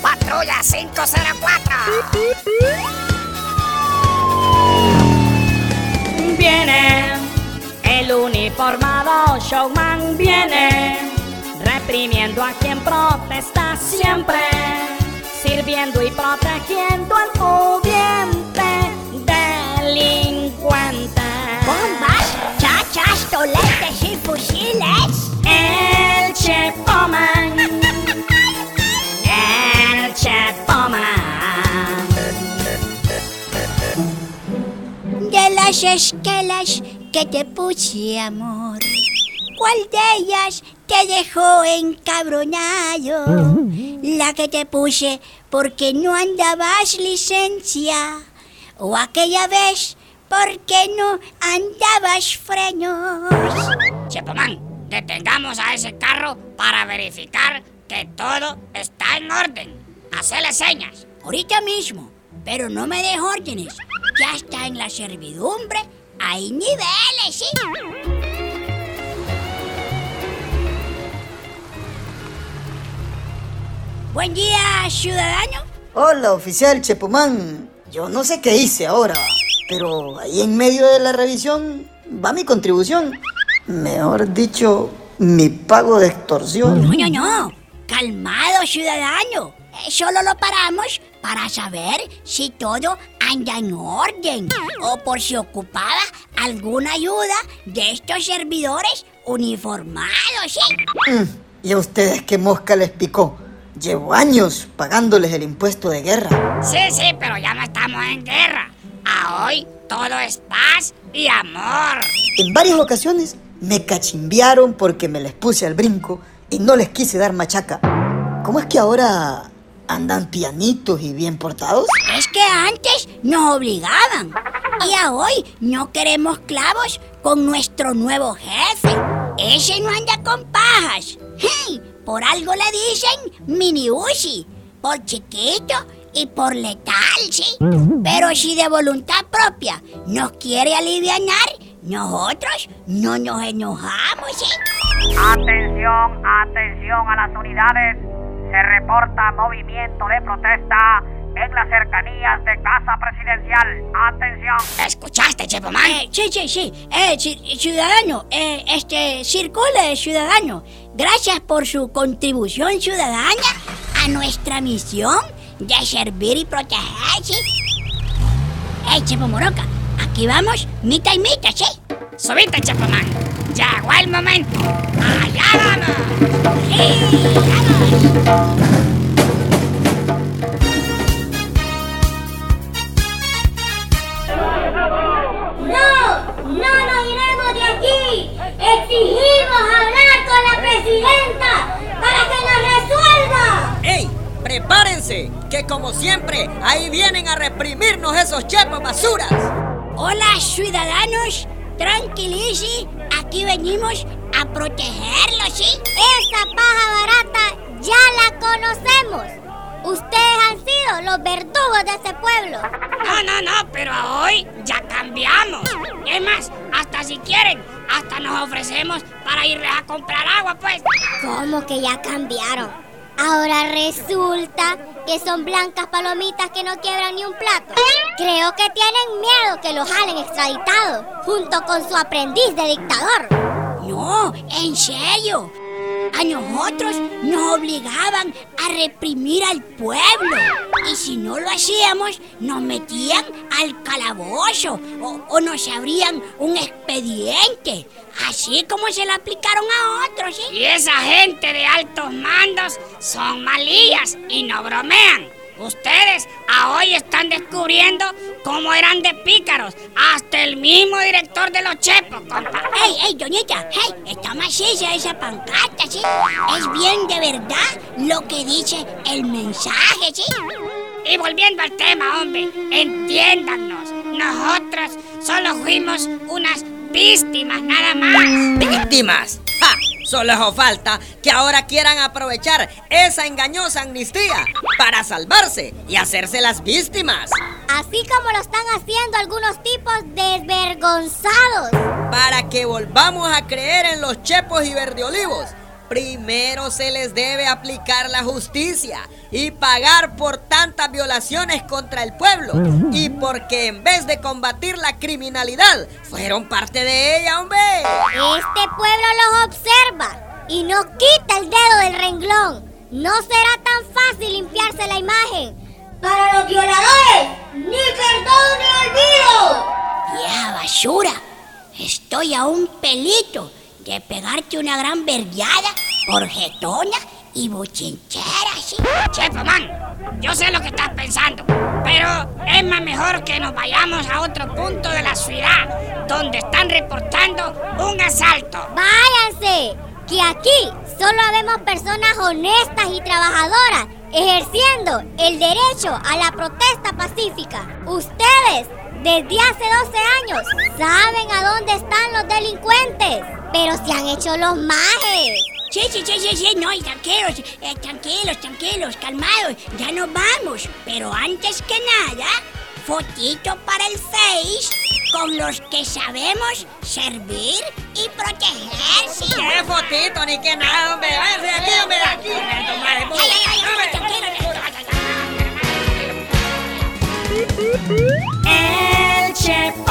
Patrulla 504. Viene el uniformado showman viene reprimiendo a quien protesta siempre, sirviendo y protegiendo al pudiente De las esquelas que te puse, amor. ¿Cuál de ellas te dejó encabronado? La que te puse porque no andabas licencia. O aquella vez porque no andabas frenos. Chepomán, detengamos a ese carro para verificar que todo está en orden. Hacele señas. Ahorita mismo, pero no me des órdenes. Ya está en la servidumbre. Hay niveles, ¿sí? Buen día, ciudadano. Hola, oficial Chepomán. Yo no sé qué hice ahora, pero ahí en medio de la revisión va mi contribución. Mejor dicho, mi pago de extorsión. No, no, no. Calmado, ciudadano. Eh, Solo lo paramos para saber si todo anda en orden o por si ocupaba alguna ayuda de estos servidores uniformados, ¿sí? Mm, ¿Y a ustedes qué mosca les picó? Llevo años pagándoles el impuesto de guerra. Sí, sí, pero ya no estamos en guerra. A hoy todo es paz y amor. En varias ocasiones me cachimbiaron porque me les puse al brinco y no les quise dar machaca. ¿Cómo es que ahora andan pianitos y bien portados? Es que antes nos obligaban y a hoy no queremos clavos con nuestro nuevo jefe. Ese no anda con pajas. ¡Hey! Por algo le dicen mini Uzi, por chiquito y por letal, sí. Pero si de voluntad propia nos quiere alivianar, nosotros no nos enojamos, sí. Atención, atención a las unidades. Se reporta movimiento de protesta en las cercanías de Casa Presidencial. Atención. ¿Escuchaste, Chepomán? Eh, sí, sí, sí. Eh, ci- ciudadano, eh, este, circule, ciudadano. Gracias por su contribución ciudadana a nuestra misión de servir y proteger, ¿sí? ¡Ey, Chepo Moroca! Aquí vamos, mitad y mitad, ¿sí? Subite, Chepomán. Llegó el momento. ¡Allá vamos! ¡Sí, vamos! ¡No! ¡No nos iremos de aquí! ¡Exigimos hablar con la presidenta para que nos resuelva! ¡Ey! ¡Prepárense! Que como siempre, ahí vienen a reprimirnos esos chepos basuras. Hola, ciudadanos. Tranquilici, aquí venimos a protegerlos, ¿sí? Esa paja barata ya la conocemos. Ustedes han sido los verdugos de ese pueblo. No, no, no, pero hoy ya cambiamos. Es más, hasta si quieren, hasta nos ofrecemos para irles a comprar agua, pues. ¿Cómo que ya cambiaron? Ahora resulta que son blancas palomitas que no quiebran ni un plato. Creo que tienen miedo que los jalen extraditados junto con su aprendiz de dictador. No, en serio. A nosotros nos obligaban a reprimir al pueblo. Y si no lo hacíamos, nos metían al calabozo o, nos abrían un expediente. Así como se lo aplicaron a otros, ¿sí? Y esa gente de altos mandos son malillas y no bromean. Ustedes a hoy están descubriendo cómo eran de pícaros. Hasta el mismo director de los chepos, compa. ¡Ey, ey, doñita! ¡Hey! Está maciza esa pancarta, ¿sí? Es bien de verdad lo que dice el mensaje, ¿sí? Y volviendo al tema, hombre, entiéndanos. Nosotros solo fuimos unas víctimas nada más. ¡Víctimas! ¡Ja! Solo falta que ahora quieran aprovechar esa engañosa amnistía para salvarse y hacerse las víctimas. Así como lo están haciendo algunos tipos desvergonzados. Para que volvamos a creer en los chepos y verdeolivos primero se les debe aplicar la justicia y pagar por tantas violaciones contra el pueblo. Y porque en vez de combatir la criminalidad, fueron parte de ella, hombre. Este pueblo los observa y no quita el dedo del renglón. No será tan fácil limpiarse la imagen. Para los violadores, ni perdón ni olvido. Ya, basura. Estoy a un pelito de pegarte una gran vergueada por jetona y bochinchera, ¿sí? Chepo Man, yo sé lo que estás pensando, pero es más mejor que nos vayamos a otro punto de la ciudad donde están reportando un asalto. Váyanse, que aquí solo vemos personas honestas y trabajadoras ejerciendo el derecho a la protesta pacífica. Ustedes, desde hace 12 años, saben a dónde están pero se han hecho los majes. Sí, sí, sí, sí, sí, no, tranquilos, eh, tranquilos, tranquilos, calmados, ya nos vamos. Pero antes que nada, fotito para el Face con los que sabemos servir y protegerse. ¡Qué fotito, ni que nada, hombre! Aquí, hombre, aquí! El chef